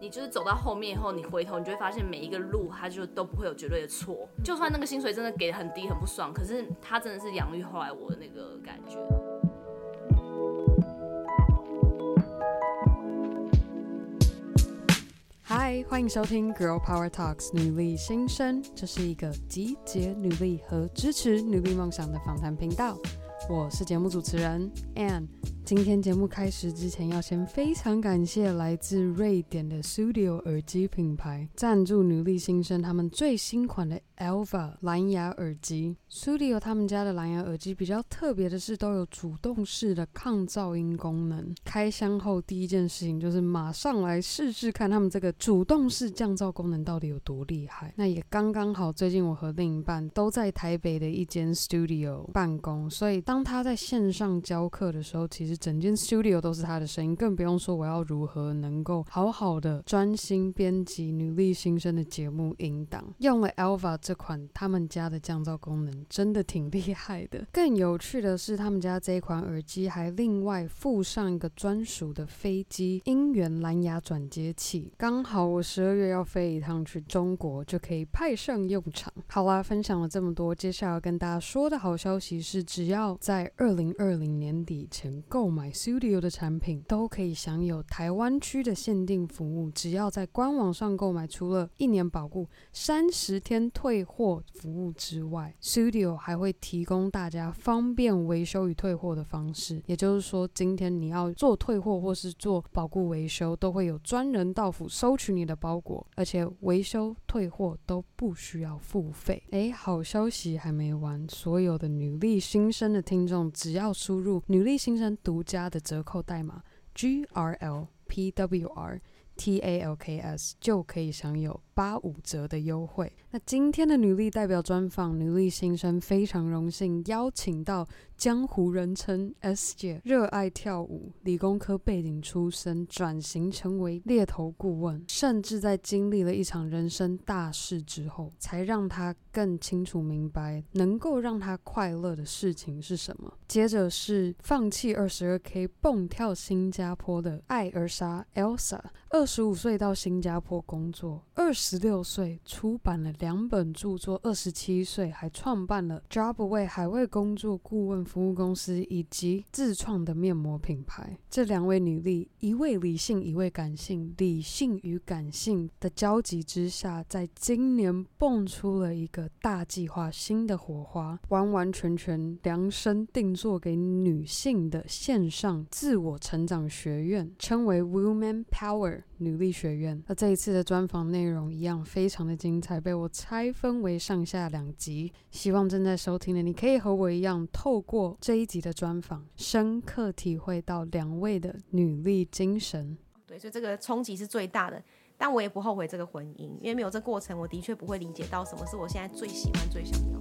你就是走到后面以后，你回头你就会发现每一个路它就都不会有绝对的错。就算那个薪水真的给的很低很不爽，可是它真的是养育后来我的那个感觉。嗨，欢迎收听 Girl Power Talks 女力新生，这是一个集结女力和支持女力梦想的访谈频道。我是节目主持人 Ann。今天节目开始之前，要先非常感谢来自瑞典的 Studio 耳机品牌赞助女力新生他们最新款的 Alva 蓝牙耳机。Studio 他们家的蓝牙耳机比较特别的是，都有主动式的抗噪音功能。开箱后第一件事情就是马上来试试看他们这个主动式降噪功能到底有多厉害。那也刚刚好，最近我和另一半都在台北的一间 Studio 办公，所以当他在线上教课的时候，其实整间 studio 都是他的声音，更不用说我要如何能够好好的专心编辑女力新生的节目音档。用了 Alva 这款他们家的降噪功能，真的挺厉害的。更有趣的是，他们家这一款耳机还另外附上一个专属的飞机音源蓝牙转接器，刚好我十二月要飞一趟去中国，就可以派上用场。好啦，分享了这么多，接下来要跟大家说的好消息是，只要在二零二零年底前购购买 Studio 的产品都可以享有台湾区的限定服务，只要在官网上购买，除了一年保固、三十天退货服务之外，Studio 还会提供大家方便维修与退货的方式。也就是说，今天你要做退货或是做保固维修，都会有专人到府收取你的包裹，而且维修退货都不需要付费。诶，好消息还没完，所有的女力新生的听众，只要输入女力新生独家的折扣代码 G R L P W R T A L K S 就可以享有八五折的优惠。那今天的女力代表专访，女力新生非常荣幸邀请到江湖人称 S 姐，热爱跳舞，理工科背景出身，转型成为猎头顾问，甚至在经历了一场人生大事之后，才让她更清楚明白能够让他快乐的事情是什么。接着是放弃二十二 K 蹦跳新加坡的艾尔莎 Elsa，二十五岁到新加坡工作，二十六岁出版了两本著作，二十七岁还创办了 Jobaway 海外工作顾问。服务公司以及自创的面膜品牌，这两位女力，一位理性，一位感性，理性与感性的交集之下，在今年蹦出了一个大计划，新的火花，完完全全量身定做给女性的线上自我成长学院，称为 Woman Power 女力学院。那这一次的专访内容一样非常的精彩，被我拆分为上下两集，希望正在收听的你可以和我一样，透过这一集的专访，深刻体会到两位的女力精神。对，所以这个冲击是最大的，但我也不后悔这个婚姻，因为没有这过程，我的确不会理解到什么是我现在最喜欢、最想要。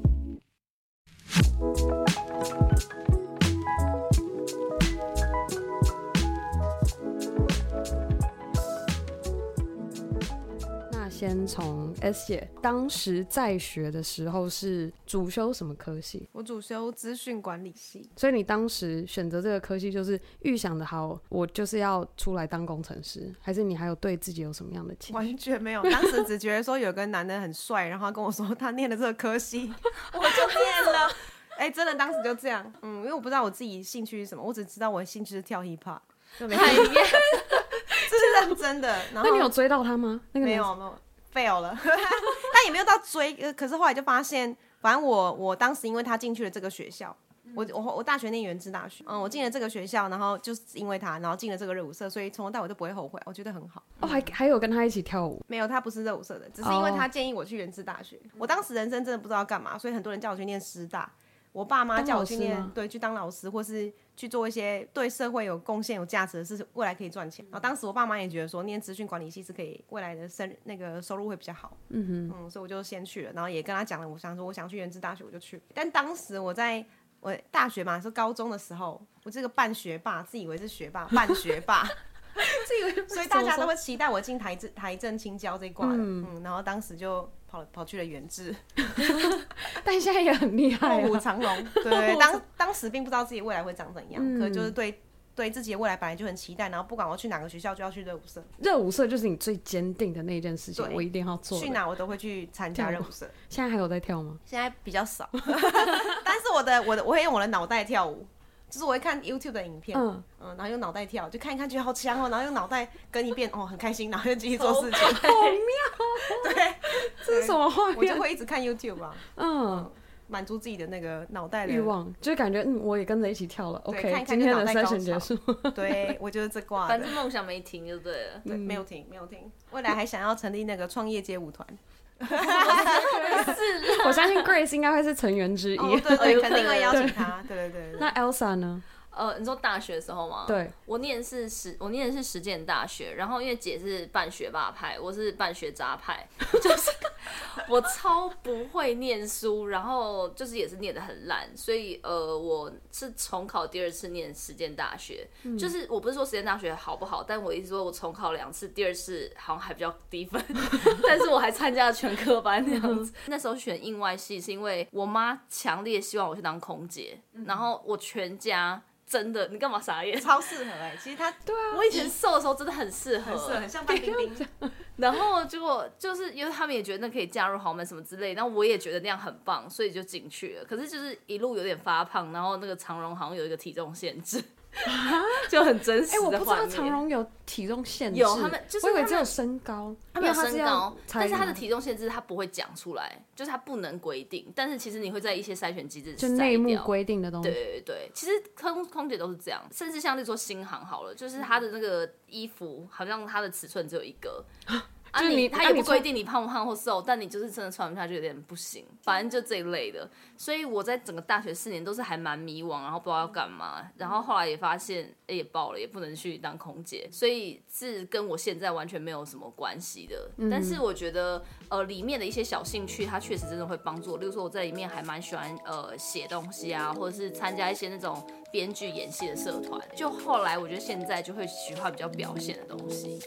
先从 S 姐当时在学的时候是主修什么科系？我主修资讯管理系。所以你当时选择这个科系，就是预想的好，我就是要出来当工程师，还是你还有对自己有什么样的期待？完全没有，当时只觉得说有个男的很帅，然后他跟我说他念了这个科系，我就念了。哎、欸，真的当时就这样，嗯，因为我不知道我自己兴趣是什么，我只知道我的兴趣是跳 hip hop，就没看一遍，这 是认真的。然后那你有追到他吗？那个没有，没有。Fail 了，但也没有到追，可是后来就发现，反正我我当时因为他进去了这个学校，我我我大学念原知大学，嗯，我进了这个学校，然后就是因为他，然后进了这个热舞社，所以从头到尾都不会后悔，我觉得很好。哦，还还有跟他一起跳舞？没有，他不是热舞社的，只是因为他建议我去原知大学。我当时人生真的不知道干嘛，所以很多人叫我去念师大。我爸妈叫我去念，对，去当老师，或是去做一些对社会有贡献、有价值的事，未来可以赚钱。然后当时我爸妈也觉得说，念资讯管理系是可以未来的生那个收入会比较好。嗯哼，嗯，所以我就先去了，然后也跟他讲了，我想说我想去元智大学，我就去。但当时我在我大学嘛，是高中的时候，我这个半学霸，自以为是学霸，半学霸。这个，所以大家都会期待我进台政台政青交这一挂的，嗯，嗯，然后当时就跑跑去了元智，但现在也很厉害，啊，卧虎藏龙。对，当当时并不知道自己未来会长怎样，嗯，可就是对对自己的未来本来就很期待，然后不管我去哪个学校，就要去热舞社。热舞社就是你最坚定的那一件事情，我一定要做。去哪我都会去参加热舞社。现在还有在跳吗？现在比较少，但是我的我的我会用我的脑袋跳舞，就是我会看 YouTube 的影片，嗯嗯，然后用脑袋跳，就看一看觉得好强哦，然后用脑袋跟一遍哦，很开心，然后就继续做事情，好妙哦。对，这是什么画面？我就会一直看 YouTube 吧，嗯。满足自己的那个脑袋的欲望，就是感觉嗯，我也跟着一起跳了。OK，看看今天的 session 结束。对，我就是这挂。反正梦想没停就对了。对，没有停，没有停。未来还想要成立那个创业街舞团。是，我相信 Grace 应该会是成员之一。对对，肯定会邀请他。对对对。那 Elsa 呢？呃，你说大学的时候吗？对，我念的是实，我念的是实践大学。然后因为姐是半学霸派，我是半学渣派，就是我超不会念书，然后就是也是念得很烂，所以呃，我是重考第二次念实践大学。嗯、就是我不是说实践大学好不好，但我一直说我重考两次，第二次好像还比较低分，但是我还参加了全科班那样子。那时候选应外系是因为我妈强烈希望我去当空姐，然后我全家。真的，你干嘛傻眼？超适合哎、欸，其实他对啊，我以前瘦的时候真的很适合，很适合，很像范冰冰。然后结果就是因为他们也觉得那可以嫁入豪门什么之类，然后我也觉得那样很棒，所以就进去了。可是就是一路有点发胖，然后那个长荣好像有一个体重限制。就很真实。哎、欸，我不知道长荣有体重限制，有他们就是我以为只有身高，他们有身高，但是他的体重限制他不会讲出来，就是他不能规定。但是其实你会在一些筛选机制就内幕规定的东西。对对对，其实空空姐都是这样，甚至像那说新航好了，就是他的那个衣服好像他的尺寸只有一个。啊你，你他也不规定你胖不胖或瘦，但你就是真的穿不下去，有点不行。反正就这一类的，所以我在整个大学四年都是还蛮迷惘，然后不知道要干嘛。然后后来也发现，哎、欸，也爆了，也不能去当空姐，所以是跟我现在完全没有什么关系的。嗯、但是我觉得，呃，里面的一些小兴趣，它确实真的会帮助我。例如说，我在里面还蛮喜欢呃写东西啊，或者是参加一些那种编剧演戏的社团。就后来我觉得现在就会喜欢比较表现的东西。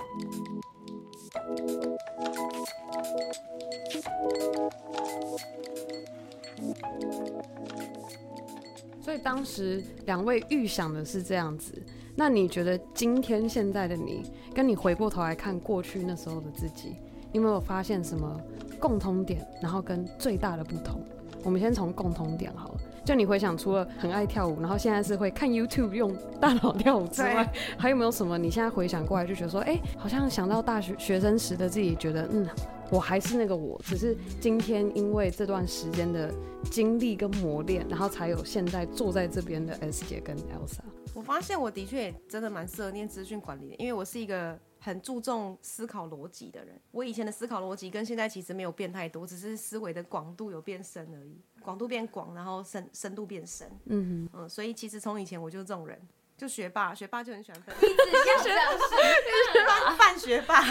所以当时两位预想的是这样子，那你觉得今天现在的你，跟你回过头来看过去那时候的自己，你有没有发现什么共通点，然后跟最大的不同？我们先从共通点好了。就你回想，除了很爱跳舞，然后现在是会看 YouTube 用大脑跳舞之外，还有没有什么？你现在回想过来就觉得说，哎、欸，好像想到大学学生时的自己，觉得嗯，我还是那个我，只是今天因为这段时间的经历跟磨练，然后才有现在坐在这边的 S 姐跟 Elsa。我发现我的确也真的蛮适合念资讯管理的，因为我是一个很注重思考逻辑的人。我以前的思考逻辑跟现在其实没有变太多，只是思维的广度有变深而已。广度变广，然后深深度变深。嗯嗯，所以其实从以前我就这种人，就学霸，学霸就很喜欢分。你只学霸，半学霸，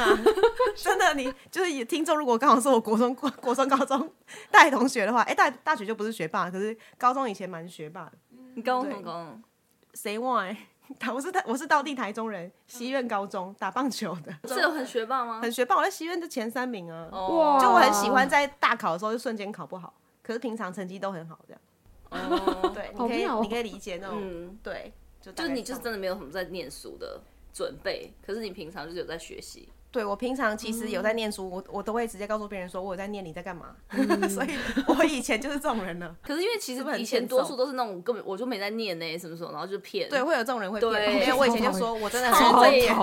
真的，你就是听众，如果刚好是我国中、国中、高中大学同学的话，哎，大大学就不是学霸，可是高中以前蛮学霸的。你高中高谁忘？我是台，我是道地台中人，西苑高中打棒球的。是有很学霸吗？很学霸，我在西苑的前三名啊。哇！就我很喜欢在大考的时候就瞬间考不好。可是平常成绩都很好，这样。哦，对，你可以，你可以理解那种，对，就就是你就是真的没有什么在念书的准备，可是你平常就是有在学习。对，我平常其实有在念书，我我都会直接告诉别人说我有在念，你在干嘛？所以我以前就是这种人呢。可是因为其实以前多数都是那种根本我就没在念呢，什么时候，然后就骗。对，会有这种人会骗。因为我以前就说我真的很讨厌，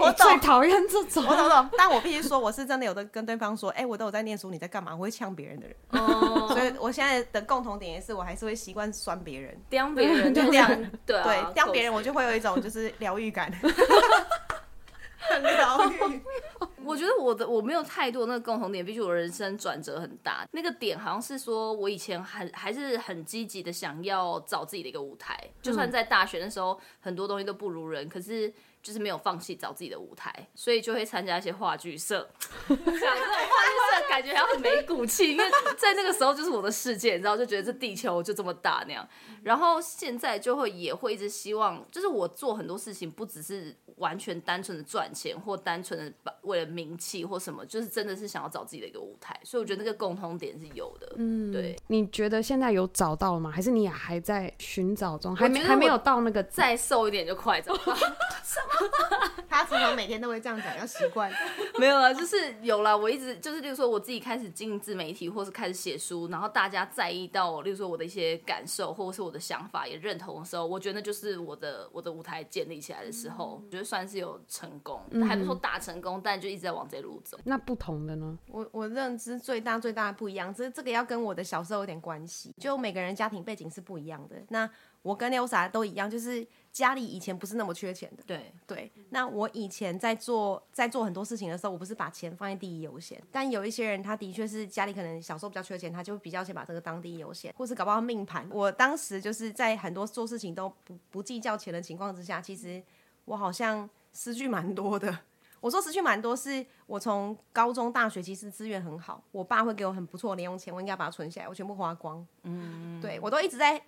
我最讨厌这种。我懂懂，但我必须说我是真的有的跟对方说，哎，我都有在念书，你在干嘛？我会呛别人的人。哦。所以我现在的共同点也是，我还是会习惯酸别人，刁别人，就这样。对对，刁别人我就会有一种就是疗愈感。很疗愈。我觉得我的我没有太多那个共同点，毕竟我人生转折很大。那个点好像是说，我以前很还是很积极的想要找自己的一个舞台，就算在大学的时候很多东西都不如人，可是。就是没有放弃找自己的舞台，所以就会参加一些话剧社。讲这种话剧社感觉还很没骨气，因为在那个时候就是我的世界，你知道，就觉得这地球就这么大那样。然后现在就会也会一直希望，就是我做很多事情不只是完全单纯的赚钱，或单纯的为了名气或什么，就是真的是想要找自己的一个舞台。所以我觉得那个共通点是有的。嗯，对。你觉得现在有找到了吗？还是你也还在寻找中？还没还没有到那个再瘦一点就快找到。他常常每天都会这样讲，要习惯。没有啊，就是有了。我一直就是，例如说我自己开始经营自媒体，或是开始写书，然后大家在意到我，例如说我的一些感受，或者是我的想法也认同的时候，我觉得那就是我的我的舞台建立起来的时候，我觉得算是有成功，嗯、还不说大成功，但就一直在往这路走。那不同的呢？我我认知最大最大的不一样，这这个要跟我的小时候有点关系，就每个人家庭背景是不一样的。那我跟 Elsa 都一样，就是。家里以前不是那么缺钱的，对对。那我以前在做在做很多事情的时候，我不是把钱放在第一优先。但有一些人，他的确是家里可能小时候比较缺钱，他就比较先把这个当第一优先，或是搞不好命盘。我当时就是在很多做事情都不不计较钱的情况之下，其实我好像失去蛮多的。我说失去蛮多，是我从高中、大学其实资源很好，我爸会给我很不错的零用钱，我应该把它存起来，我全部花光。嗯，对我都一直在。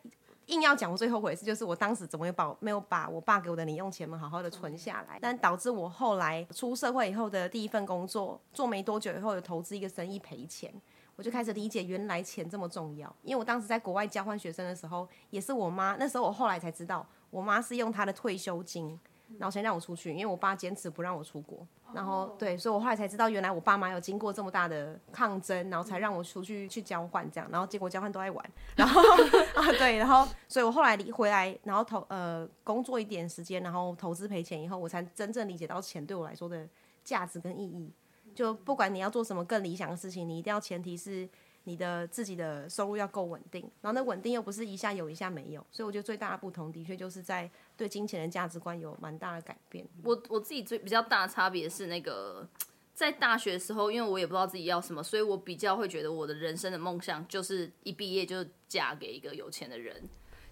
硬要讲，我最后悔的事就是我当时怎么也把没有把我爸给我的零用钱们好好的存下来，但导致我后来出社会以后的第一份工作做没多久以后有投资一个生意赔钱，我就开始理解原来钱这么重要。因为我当时在国外交换学生的时候，也是我妈，那时候我后来才知道，我妈是用她的退休金。然后先让我出去，因为我爸坚持不让我出国。然后对，所以我后来才知道，原来我爸妈有经过这么大的抗争，然后才让我出去去交换这样。然后结果交换都在玩。然后 啊对，然后所以我后来离回来，然后投呃工作一点时间，然后投资赔钱以后，我才真正理解到钱对我来说的价值跟意义。就不管你要做什么更理想的事情，你一定要前提是。你的自己的收入要够稳定，然后那稳定又不是一下有一下没有，所以我觉得最大的不同的确就是在对金钱的价值观有蛮大的改变。我我自己最比较大的差别是那个 在大学的时候，因为我也不知道自己要什么，所以我比较会觉得我的人生的梦想就是一毕业就嫁给一个有钱的人。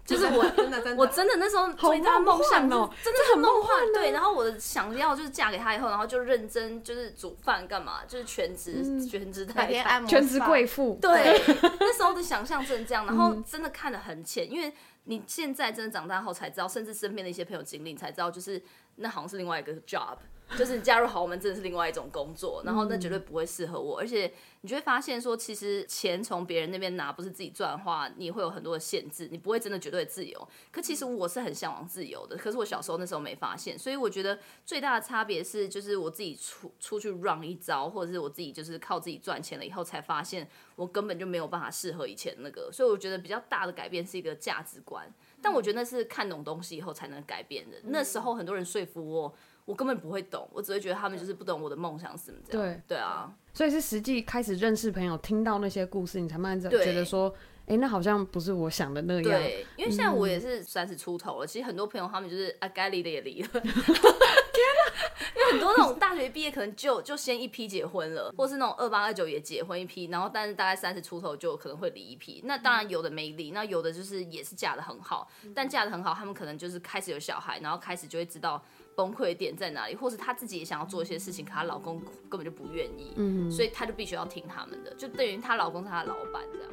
就是我真的真的，我真的那时候最大的梦想哦，真的很梦幻。对，然后我的想要就是嫁给他以后，然后就认真就是煮饭干嘛，就是全职全职太太，全职贵妇。对，那时候的想象真的这样，然后真的看得很浅，因为你现在真的长大后才知道，甚至身边的一些朋友经历才知道，就是那好像是另外一个 job。就是加入豪门真的是另外一种工作，然后那绝对不会适合我，而且你就会发现说，其实钱从别人那边拿不是自己赚的话，你会有很多的限制，你不会真的绝对自由。可其实我是很向往自由的，可是我小时候那时候没发现，所以我觉得最大的差别是，就是我自己出出去 run 一招，或者是我自己就是靠自己赚钱了以后，才发现我根本就没有办法适合以前那个，所以我觉得比较大的改变是一个价值观，但我觉得那是看懂东西以后才能改变的。那时候很多人说服我。我根本不会懂，我只会觉得他们就是不懂我的梦想是什么这样。对对啊，所以是实际开始认识朋友，听到那些故事，你才慢慢觉得说，哎、欸，那好像不是我想的那样。对，因为现在我也是三十出头了，嗯、其实很多朋友他们就是啊，该离的也离了。天哪！因为很多那种大学毕业可能就就先一批结婚了，或是那种二八二九也结婚一批，然后但是大概三十出头就可能会离一批。那当然有的没离，那有的就是也是嫁的很好，但嫁的很好，他们可能就是开始有小孩，然后开始就会知道。崩溃点在哪里？或是她自己也想要做一些事情，可她老公根本就不愿意，嗯，所以她就必须要听他们的，就等于她老公是她的老板这样。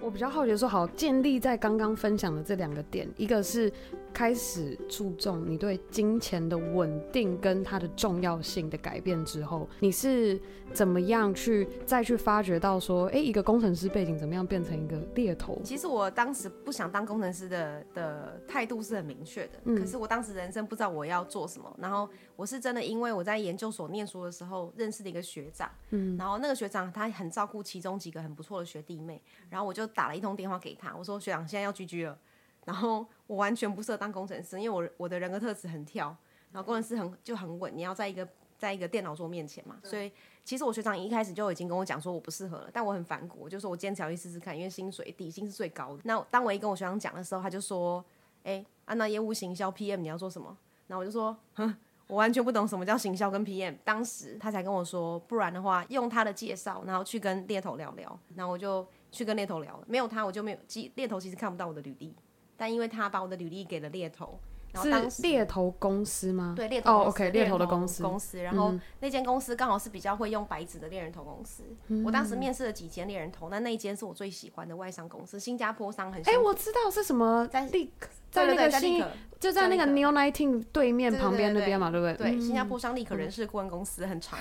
我比较好奇的说，好，建立在刚刚分享的这两个点，一个是。开始注重你对金钱的稳定跟它的重要性的改变之后，你是怎么样去再去发掘到说，哎、欸，一个工程师背景怎么样变成一个猎头？其实我当时不想当工程师的的态度是很明确的，嗯、可是我当时人生不知道我要做什么，然后我是真的因为我在研究所念书的时候认识了一个学长，嗯，然后那个学长他很照顾其中几个很不错的学弟妹，然后我就打了一通电话给他，我说学长现在要居居了。然后我完全不适合当工程师，因为我我的人格特质很跳，然后工程师很就很稳，你要在一个在一个电脑桌面前嘛，所以其实我学长一开始就已经跟我讲说我不适合了，但我很反骨，我就说我坚持要去试试看，因为薪水底薪是最高的。那当我一跟我学长讲的时候，他就说，哎，按、啊、那业务行销 PM 你要做什么？然后我就说，哼，我完全不懂什么叫行销跟 PM。当时他才跟我说，不然的话用他的介绍，然后去跟猎头聊聊。然后我就。去跟猎头聊了。没有他，我就没有。其猎头其实看不到我的履历，但因为他把我的履历给了猎头。是猎头公司吗？对，猎头哦，OK，猎头的公司公司。然后那间公司刚好是比较会用白纸的猎人头公司。我当时面试了几间猎人头，那那一间是我最喜欢的外商公司，新加坡商很。哎，我知道是什么，在立在那个新就在那个 New Nineteen 对面旁边那边嘛，对不对？对，新加坡商立可人事顾问公司很长。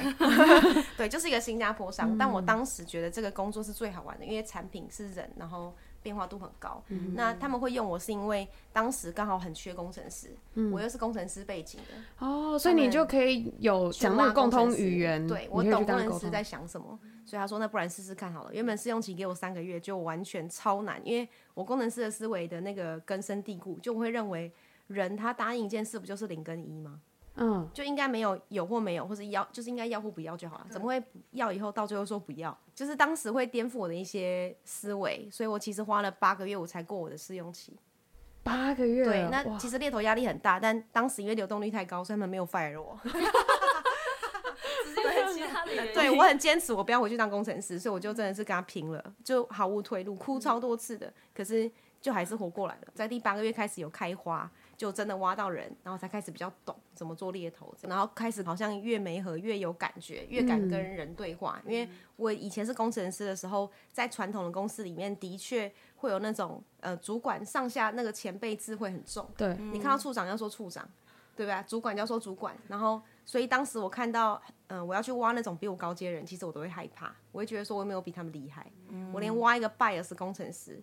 对，就是一个新加坡商。但我当时觉得这个工作是最好玩的，因为产品是人，然后。变化度很高，嗯、那他们会用我是因为当时刚好很缺工程师，嗯、我又是工程师背景的。哦，所以你就可以有讲那个共通语言，对，我懂工程师在想什么，所以他说那不然试试看好了。原本试用期给我三个月，就完全超难，因为我工程师的思维的那个根深蒂固，就会认为人他答应一件事不就是零跟一吗？嗯，就应该没有有或没有，或是要就是应该要或不要就好了。怎么会要以后到最后说不要？就是当时会颠覆我的一些思维，所以我其实花了八个月我才过我的试用期。八个月，对，那其实猎头压力很大，但当时因为流动率太高，所以他们没有 fire 我。对，我很坚持，我不要回去当工程师，所以我就真的是跟他拼了，就毫无退路，哭超多次的，可是就还是活过来了。在第八个月开始有开花。就真的挖到人，然后才开始比较懂怎么做猎头，然后开始好像越没和越有感觉，越敢跟人对话。嗯、因为我以前是工程师的时候，在传统的公司里面，的确会有那种呃主管上下那个前辈制会很重。对，你看到处长要说处长，对吧？主管要说主管，然后所以当时我看到嗯、呃、我要去挖那种比我高阶人，其实我都会害怕，我会觉得说我没有比他们厉害，嗯、我连挖一个 bias 工程师。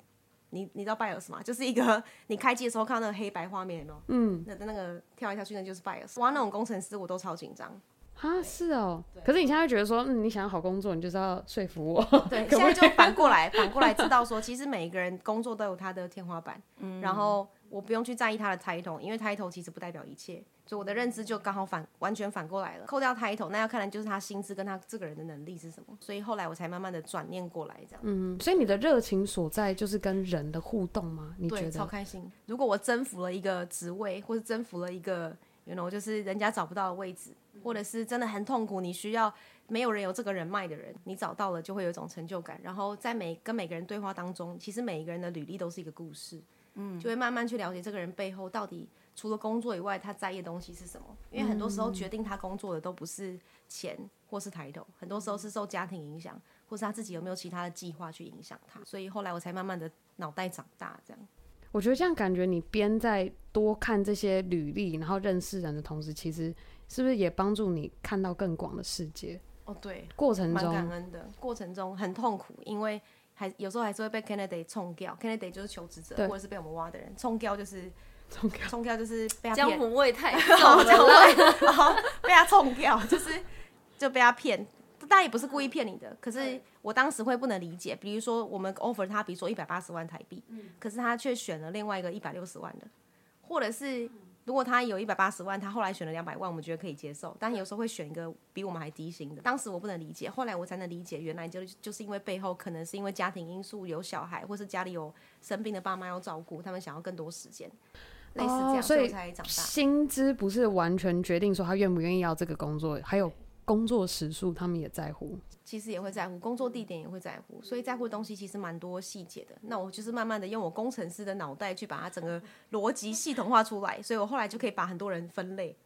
你你知道 BIOS 吗？就是一个你开机的时候看到那个黑白画面有没有？嗯，那那个跳来跳去那就是 BIOS。哇，那种工程师我都超紧张。啊，是哦。可是你现在会觉得说，嗯，你想要好工作，你就是要说服我。对，现在就反过来，反过来知道说，其实每一个人工作都有他的天花板。嗯。然后我不用去在意他的 title，因为 title 其实不代表一切。所以我的认知就刚好反完全反过来了，扣掉 title，那要看的就是他薪资跟他这个人的能力是什么。所以后来我才慢慢的转念过来，这样。嗯，所以你的热情所在就是跟人的互动吗？你觉得？超开心。如果我征服了一个职位，或是征服了一个，you know，就是人家找不到的位置，或者是真的很痛苦，你需要没有人有这个人脉的人，你找到了就会有一种成就感。然后在每跟每个人对话当中，其实每一个人的履历都是一个故事，嗯，就会慢慢去了解这个人背后到底。除了工作以外，他在意的东西是什么？因为很多时候决定他工作的都不是钱或是抬头，很多时候是受家庭影响，或是他自己有没有其他的计划去影响他。所以后来我才慢慢的脑袋长大，这样。我觉得这样感觉，你边在多看这些履历，然后认识人的同时，其实是不是也帮助你看到更广的世界？哦，对，过程中蛮感恩的，过程中很痛苦，因为还有时候还是会被 Kennedy 冲掉，Kennedy 就是求职者，对或者是被我们挖的人冲掉，就是。冲掉，冲掉就是被他，江湖味太重了，然 后被他冲掉，就是就被他骗。大家也不是故意骗你的，可是我当时会不能理解。比如说我们 offer 他，比如说一百八十万台币，可是他却选了另外一个一百六十万的，或者是如果他有一百八十万，他后来选了两百万，我们觉得可以接受。但有时候会选一个比我们还低薪的，当时我不能理解，后来我才能理解，原来就就是因为背后可能是因为家庭因素，有小孩，或是家里有生病的爸妈要照顾，他们想要更多时间。类似这样，哦、所以才长大。薪资不是完全决定说他愿不愿意要这个工作，还有工作时数，他们也在乎。其实也会在乎，工作地点也会在乎，所以在乎的东西其实蛮多细节的。那我就是慢慢的用我工程师的脑袋去把它整个逻辑系统化出来，所以我后来就可以把很多人分类。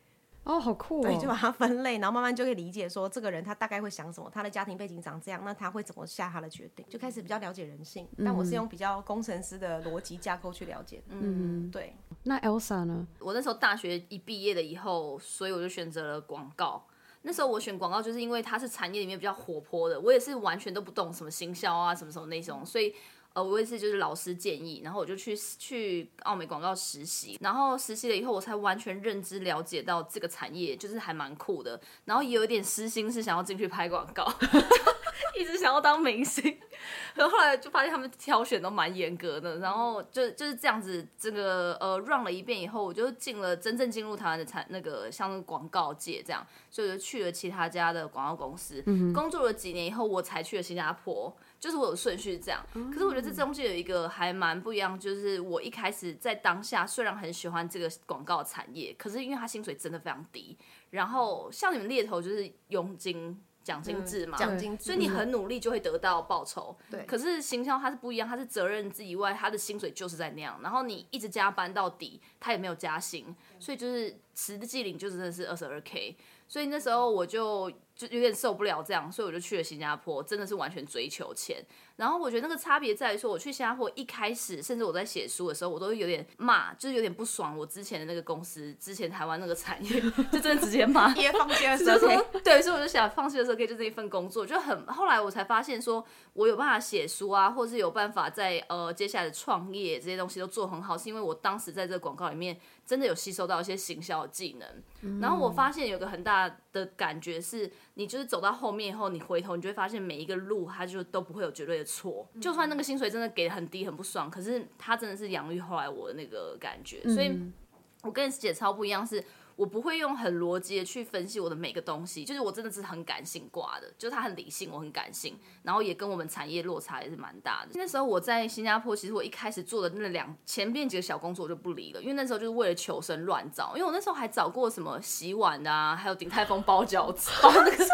哦，好酷哦！对，就把它分类，然后慢慢就可以理解说这个人他大概会想什么，他的家庭背景长这样，那他会怎么下他的决定，就开始比较了解人性。嗯、但我是用比较工程师的逻辑架构去了解。嗯，对。那 Elsa 呢？我那时候大学一毕业了以后，所以我就选择了广告。那时候我选广告，就是因为它是产业里面比较活泼的。我也是完全都不懂什么行销啊，什么什么那种，所以。呃，我也是，就是老师建议，然后我就去去奥美广告实习，然后实习了以后，我才完全认知了解到这个产业就是还蛮酷的，然后也有一点私心是想要进去拍广告，一直想要当明星，然后后来就发现他们挑选都蛮严格的，然后就就是这样子，这个呃 run 了一遍以后，我就进了真正进入台湾的产那个像广告界这样，所以我就去了其他家的广告公司，嗯、工作了几年以后，我才去了新加坡。就是我有顺序这样，可是我觉得这中间有一个还蛮不一样，就是我一开始在当下虽然很喜欢这个广告产业，可是因为它薪水真的非常低，然后像你们猎头就是佣金奖金制嘛，奖金制，所以你很努力就会得到报酬。对，可是行销它是不一样，它是责任制以外，它的薪水就是在那样，然后你一直加班到底，它也没有加薪，所以就是实际领就真的是二十二 K。所以那时候我就就有点受不了这样，所以我就去了新加坡，真的是完全追求钱。然后我觉得那个差别在于说，我去新加坡一开始，甚至我在写书的时候，我都有点骂，就是有点不爽我之前的那个公司，之前台湾那个产业，就真的直接骂。也放弃的 时候，对，所以我就想放弃的时候可以就这一份工作，就很后来我才发现说，我有办法写书啊，或是有办法在呃接下来的创业这些东西都做很好，是因为我当时在这个广告里面真的有吸收到一些行销的技能。嗯、然后我发现有个很大的感觉是，你就是走到后面以后，你回头你就会发现每一个路它就都不会有绝对的。错，就算那个薪水真的给的很低，很不爽，可是它真的是养育后来我的那个感觉，所以我跟姐超不一样是。我不会用很逻辑的去分析我的每个东西，就是我真的是很感性挂的，就是他很理性，我很感性，然后也跟我们产业落差也是蛮大的。那时候我在新加坡，其实我一开始做的那两前面几个小工作我就不离了，因为那时候就是为了求生乱找，因为我那时候还找过什么洗碗的啊，还有鼎泰丰包饺子，包那个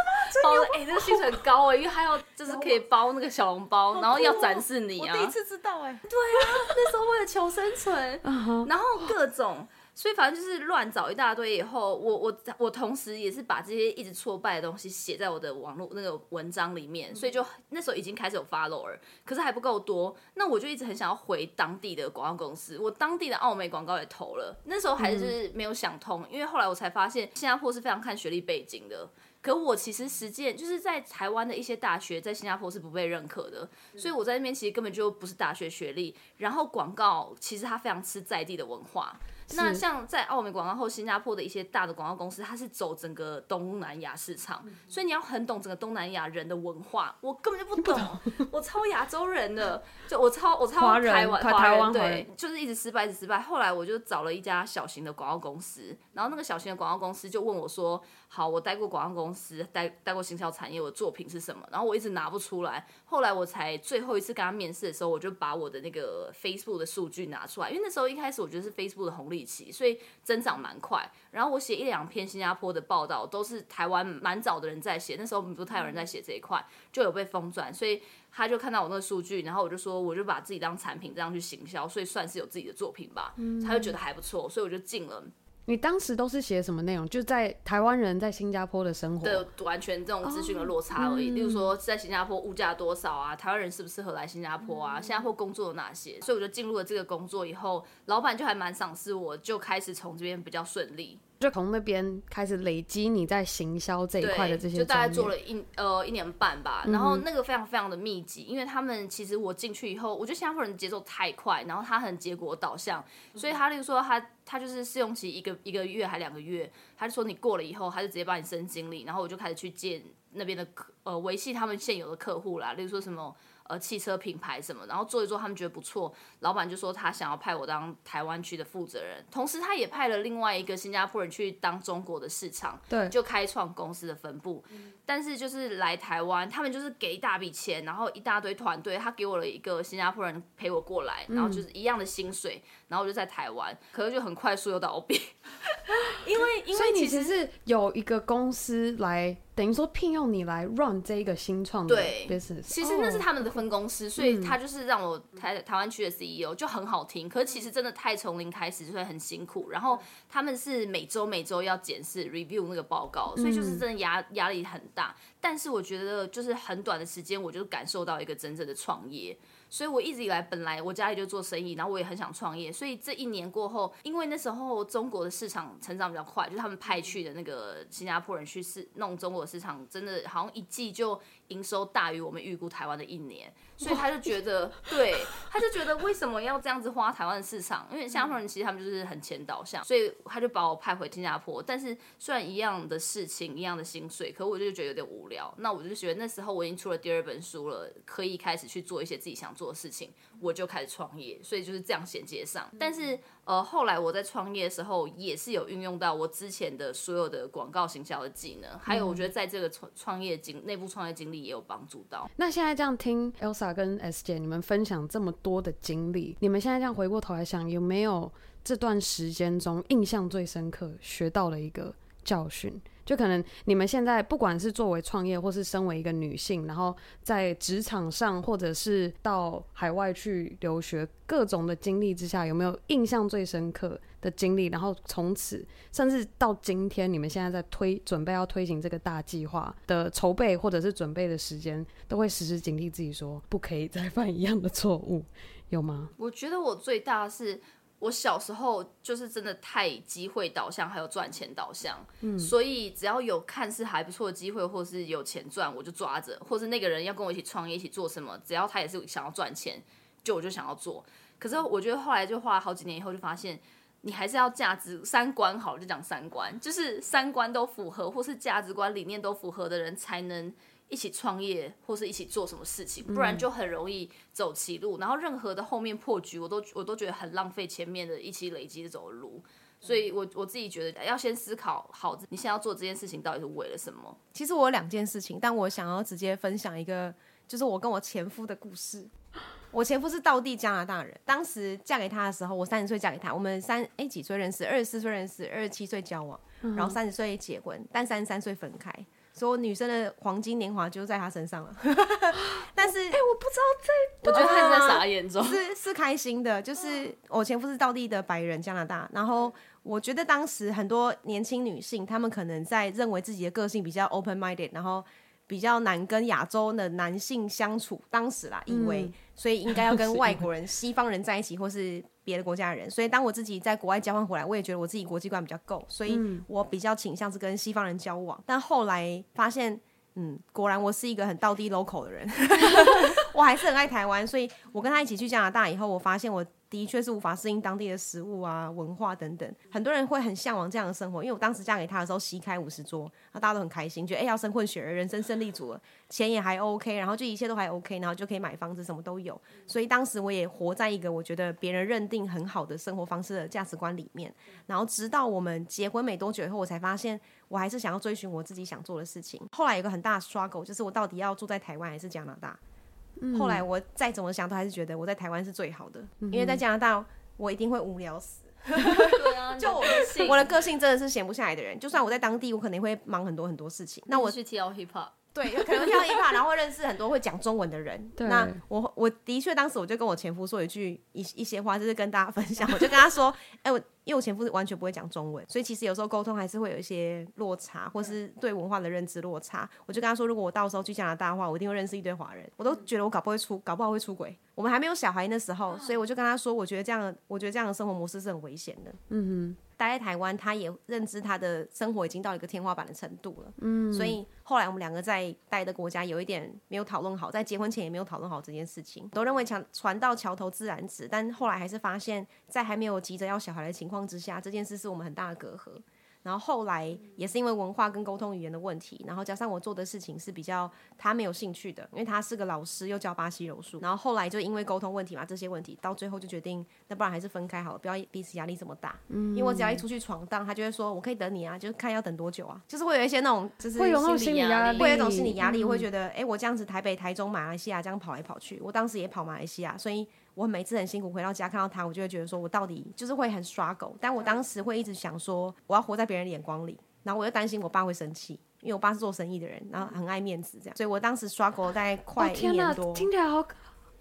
包的，哎、欸，那个薪水很高哎、欸，因为还要就是可以包那个小笼包，然后要展示你啊，我第一次知道哎、欸，对啊，那时候为了求生存，然后各种。所以反正就是乱找一大堆，以后我我我同时也是把这些一直挫败的东西写在我的网络那个文章里面，所以就那时候已经开始有 follower，可是还不够多，那我就一直很想要回当地的广告公司，我当地的奥美广告也投了，那时候还是没有想通，因为后来我才发现新加坡是非常看学历背景的，可我其实实践就是在台湾的一些大学在新加坡是不被认可的，所以我在那边其实根本就不是大学学历，然后广告其实它非常吃在地的文化。那像在澳美广告后，新加坡的一些大的广告公司，它是走整个东南亚市场，所以你要很懂整个东南亚人的文化。我根本就不懂，不懂我超亚洲人的，就我超我超台湾台湾，对，就是一直失败，一直失败。后来我就找了一家小型的广告公司，然后那个小型的广告公司就问我说：“好，我待过广告公司，待待过行销产业，我的作品是什么？”然后我一直拿不出来。后来我才最后一次跟他面试的时候，我就把我的那个 Facebook 的数据拿出来，因为那时候一开始我觉得是 Facebook 的红利期，所以增长蛮快。然后我写一两篇新加坡的报道，都是台湾蛮早的人在写，那时候不太有人在写这一块，就有被疯转。所以他就看到我那个数据，然后我就说，我就把自己当产品这样去行销，所以算是有自己的作品吧。他就觉得还不错，所以我就进了。你当时都是写什么内容？就在台湾人在新加坡的生活，对，完全这种资讯的落差而已。Oh, 例如说，在新加坡物价多少啊？台湾人适不适合来新加坡啊？新加坡工作有哪些？所以我就进入了这个工作以后，老板就还蛮赏识我，就开始从这边比较顺利。就从那边开始累积你在行销这一块的这些，就大概做了一呃一年半吧。然后那个非常非常的密集，因为他们其实我进去以后，我觉得新加坡人节奏太快，然后他很结果导向，所以他例如说他他就是试用期一个一个月还两个月，他就说你过了以后，他就直接帮你升经理，然后我就开始去见那边的客呃维系他们现有的客户啦，例如说什么。呃，汽车品牌什么，然后做一做，他们觉得不错，老板就说他想要派我当台湾区的负责人，同时他也派了另外一个新加坡人去当中国的市场，对，就开创公司的分部。嗯、但是就是来台湾，他们就是给一大笔钱，然后一大堆团队，他给我了一个新加坡人陪我过来，然后就是一样的薪水，嗯、然后我就在台湾，可是就很快速又倒闭，因为因为其实是有一个公司来。等于说聘用你来 run 这一个新创的 business，对，其实那是他们的分公司，oh, 所以他就是让我台台湾区的 CEO 就很好听，可是其实真的太从零开始，就会很辛苦。然后他们是每周每周要检视 review 那个报告，所以就是真的压压力很大。但是我觉得就是很短的时间，我就感受到一个真正的创业。所以，我一直以来本来我家里就做生意，然后我也很想创业。所以这一年过后，因为那时候中国的市场成长比较快，就是他们派去的那个新加坡人去试弄中国市场，真的好像一季就营收大于我们预估台湾的一年。所以他就觉得，对，他就觉得为什么要这样子花台湾的市场？因为新加坡人其实他们就是很钱导向，所以他就把我派回新加坡。但是虽然一样的事情，一样的薪水，可我就觉得有点无聊。那我就觉得那时候我已经出了第二本书了，可以开始去做一些自己想做的事情，我就开始创业。所以就是这样衔接上。但是呃，后来我在创业的时候，也是有运用到我之前的所有的广告行销的技能，还有我觉得在这个创创业经内部创业经历也有帮助到。那现在这样听 Elsa。跟 S 姐，你们分享这么多的经历，你们现在这样回过头来想，有没有这段时间中印象最深刻、学到了一个教训？就可能你们现在不管是作为创业，或是身为一个女性，然后在职场上，或者是到海外去留学，各种的经历之下，有没有印象最深刻的经历？然后从此，甚至到今天，你们现在在推准备要推行这个大计划的筹备，或者是准备的时间，都会时时警惕自己说，不可以再犯一样的错误，有吗？我觉得我最大是。我小时候就是真的太机会导向，还有赚钱导向，嗯，所以只要有看似还不错的机会，或是有钱赚，我就抓着，或是那个人要跟我一起创业，一起做什么，只要他也是想要赚钱，就我就想要做。可是我觉得后来就花了好几年以后，就发现你还是要价值三观好，就讲三观，就是三观都符合，或是价值观理念都符合的人才能。一起创业或是一起做什么事情，不然就很容易走歧路。嗯、然后任何的后面破局，我都我都觉得很浪费前面的一起累积的走的路。所以我，我我自己觉得要先思考好，你现在要做这件事情到底是为了什么。其实我有两件事情，但我想要直接分享一个，就是我跟我前夫的故事。我前夫是道地加拿大人，当时嫁给他的时候，我三十岁嫁给他，我们三哎几岁认识？二十四岁认识，二十七岁交往，然后三十岁结婚，但三十三岁分开。所有女生的黄金年华就在他身上了，但是哎、欸，我不知道在，我觉得他在傻眼中，是是开心的，就是我前夫是道地的白人加拿大，然后我觉得当时很多年轻女性，她们可能在认为自己的个性比较 open minded，然后。比较难跟亚洲的男性相处，当时啦，以为、嗯、所以应该要跟外国人、西方人在一起，或是别的国家的人。所以当我自己在国外交换回来，我也觉得我自己国际观比较够，所以我比较倾向是跟西方人交往。但后来发现，嗯，果然我是一个很道地 local 的人，我还是很爱台湾。所以我跟他一起去加拿大以后，我发现我。的确是无法适应当地的食物啊、文化等等，很多人会很向往这样的生活。因为我当时嫁给他的时候，席开五十桌，那大家都很开心，觉得哎、要生混血儿，人生胜利组了，钱也还 OK，然后就一切都还 OK，然后就可以买房子，什么都有。所以当时我也活在一个我觉得别人认定很好的生活方式的价值观里面。然后直到我们结婚没多久以后，我才发现我还是想要追寻我自己想做的事情。后来有个很大的 struggle，就是我到底要住在台湾还是加拿大？后来我再怎么想，都还是觉得我在台湾是最好的，因为在加拿大我一定会无聊死。对啊，就我的性，我的个性真的是闲不下来的人。就算我在当地，我可能会忙很多很多事情。那我去跳 hip hop，对，可能跳 hip hop，然后会认识很多会讲中文的人。那我我的确当时我就跟我前夫说一句一一些话，就是跟大家分享。我就跟他说，哎、欸，我。因为我前夫完全不会讲中文，所以其实有时候沟通还是会有一些落差，或是对文化的认知落差。我就跟他说，如果我到时候去加拿大的话，我一定会认识一堆华人。我都觉得我搞不会出，搞不好会出轨。我们还没有小孩那时候，所以我就跟他说，我觉得这样，我觉得这样的生活模式是很危险的。嗯哼。待在台湾，他也认知他的生活已经到一个天花板的程度了。嗯，所以后来我们两个在待的国家有一点没有讨论好，在结婚前也没有讨论好这件事情，都认为船船到桥头自然直，但后来还是发现，在还没有急着要小孩的情况之下，这件事是我们很大的隔阂。然后后来也是因为文化跟沟通语言的问题，然后加上我做的事情是比较他没有兴趣的，因为他是个老师又教巴西柔术。然后后来就因为沟通问题嘛，这些问题到最后就决定，那不然还是分开好了，不要彼此压力这么大。嗯，因为我只要一出去闯荡，他就会说我可以等你啊，就是看要等多久啊，就是会有一些那种就是会有那种心理压力，会有一种心理压力，我会觉得哎、欸，我这样子台北、台中、马来西亚这样跑来跑去，我当时也跑马来西亚，所以。我每次很辛苦回到家看到他，我就会觉得说，我到底就是会很 struggle。但我当时会一直想说，我要活在别人的眼光里，然后我又担心我爸会生气，因为我爸是做生意的人，然后很爱面子这样。所以我当时 struggle 大概快一年多。哦、听起来好，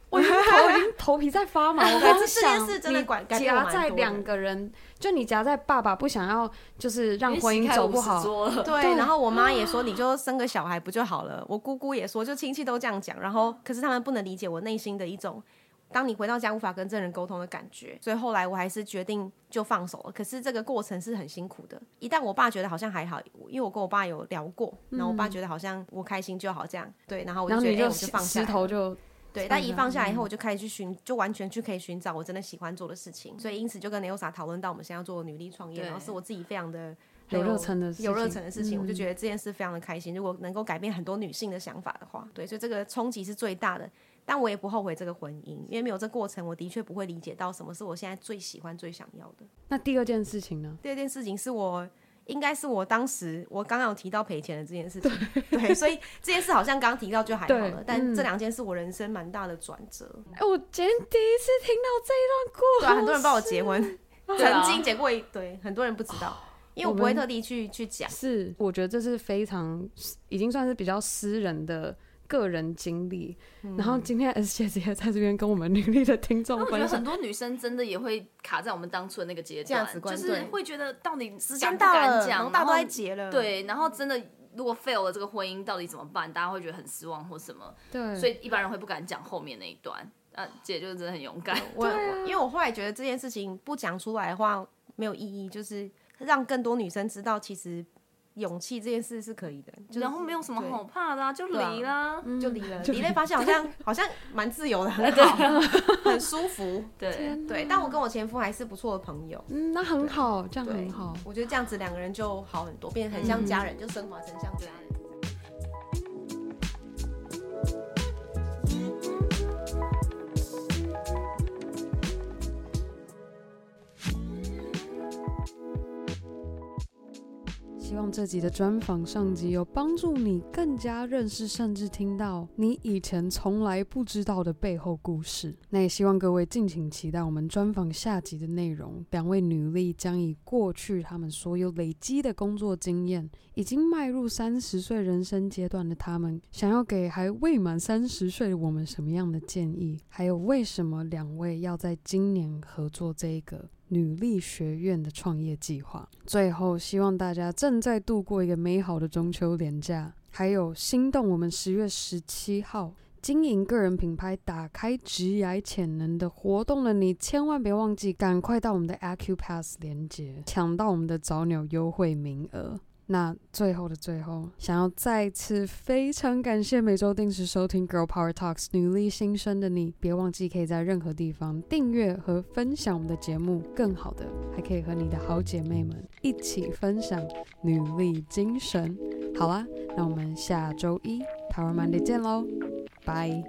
我已经头已经头皮在发麻。我刚想这件事真的管夹在两个人，就你夹在爸爸不想要，就是让婚姻走不好。对，然后我妈也说，你就生个小孩不就好了？我姑姑也说，就亲戚都这样讲。然后可是他们不能理解我内心的一种。当你回到家无法跟这人沟通的感觉，所以后来我还是决定就放手了。可是这个过程是很辛苦的。一旦我爸觉得好像还好，因为我跟我爸有聊过，然后我爸觉得好像我开心就好这样，对，然后我就觉得就、欸、我就放下，石头就对。但一放下来以后，我就开始去寻，就完全去可以寻找我真的喜欢做的事情。所以因此就跟 Nelsa 讨论到我们现在要做女力创业，然后是我自己非常的有热忱的有热忱的事情，我就觉得这件事非常的开心。如果能够改变很多女性的想法的话，对，所以这个冲击是最大的。但我也不后悔这个婚姻，因为没有这过程，我的确不会理解到什么是我现在最喜欢、最想要的。那第二件事情呢？第二件事情是我应该是我当时我刚刚有提到赔钱的这件事情，对，对，所以这件事好像刚刚提到就还好了。但这两件是我人生蛮大的转折。哎、我今天第一次听到这一段故事，对、啊，很多人帮我结婚，曾经结过一对，很多人不知道。因为我不会特地去去讲。是，我觉得这是非常已经算是比较私人的个人经历。嗯、然后今天 S 姐姐在这边跟我们女力的听众分享，我觉得很多女生真的也会卡在我们当初的那个阶段，就是会觉得到底是敢不敢讲，然后大家都在结了，对，然后真的。如果 fail 了这个婚姻，到底怎么办？大家会觉得很失望或什么？对，所以一般人会不敢讲后面那一段。啊，姐就是真的很勇敢。我，啊、我因为我后来觉得这件事情不讲出来的话没有意义，就是让更多女生知道，其实勇气这件事是可以的。就是、然后没有什么好怕的、啊，就离啦，啊、就离了。离了发现好像 好像蛮自由的，很好，很舒服。对对，但我跟我前夫还是不错的朋友。嗯，那很好，这样很好。我觉得这样子两个人就好很多，变得很像家人，嗯、就升华成像家人。希望这集的专访上集有帮助你更加认识，甚至听到你以前从来不知道的背后故事。那也希望各位敬请期待我们专访下集的内容。两位女力将以过去他们所有累积的工作经验，已经迈入三十岁人生阶段的他们，想要给还未满三十岁的我们什么样的建议？还有为什么两位要在今年合作这一个？女力学院的创业计划。最后，希望大家正在度过一个美好的中秋连假，还有心动我们十月十七号经营个人品牌、打开职涯潜能的活动的，你千万别忘记，赶快到我们的 AQ Pass 连接，抢到我们的早鸟优惠名额。那最后的最后，想要再次非常感谢每周定时收听 Girl Power Talks 女力新生的你，别忘记可以在任何地方订阅和分享我们的节目。更好的，还可以和你的好姐妹们一起分享女力精神。好啦，那我们下周一 Power Monday 见喽，拜。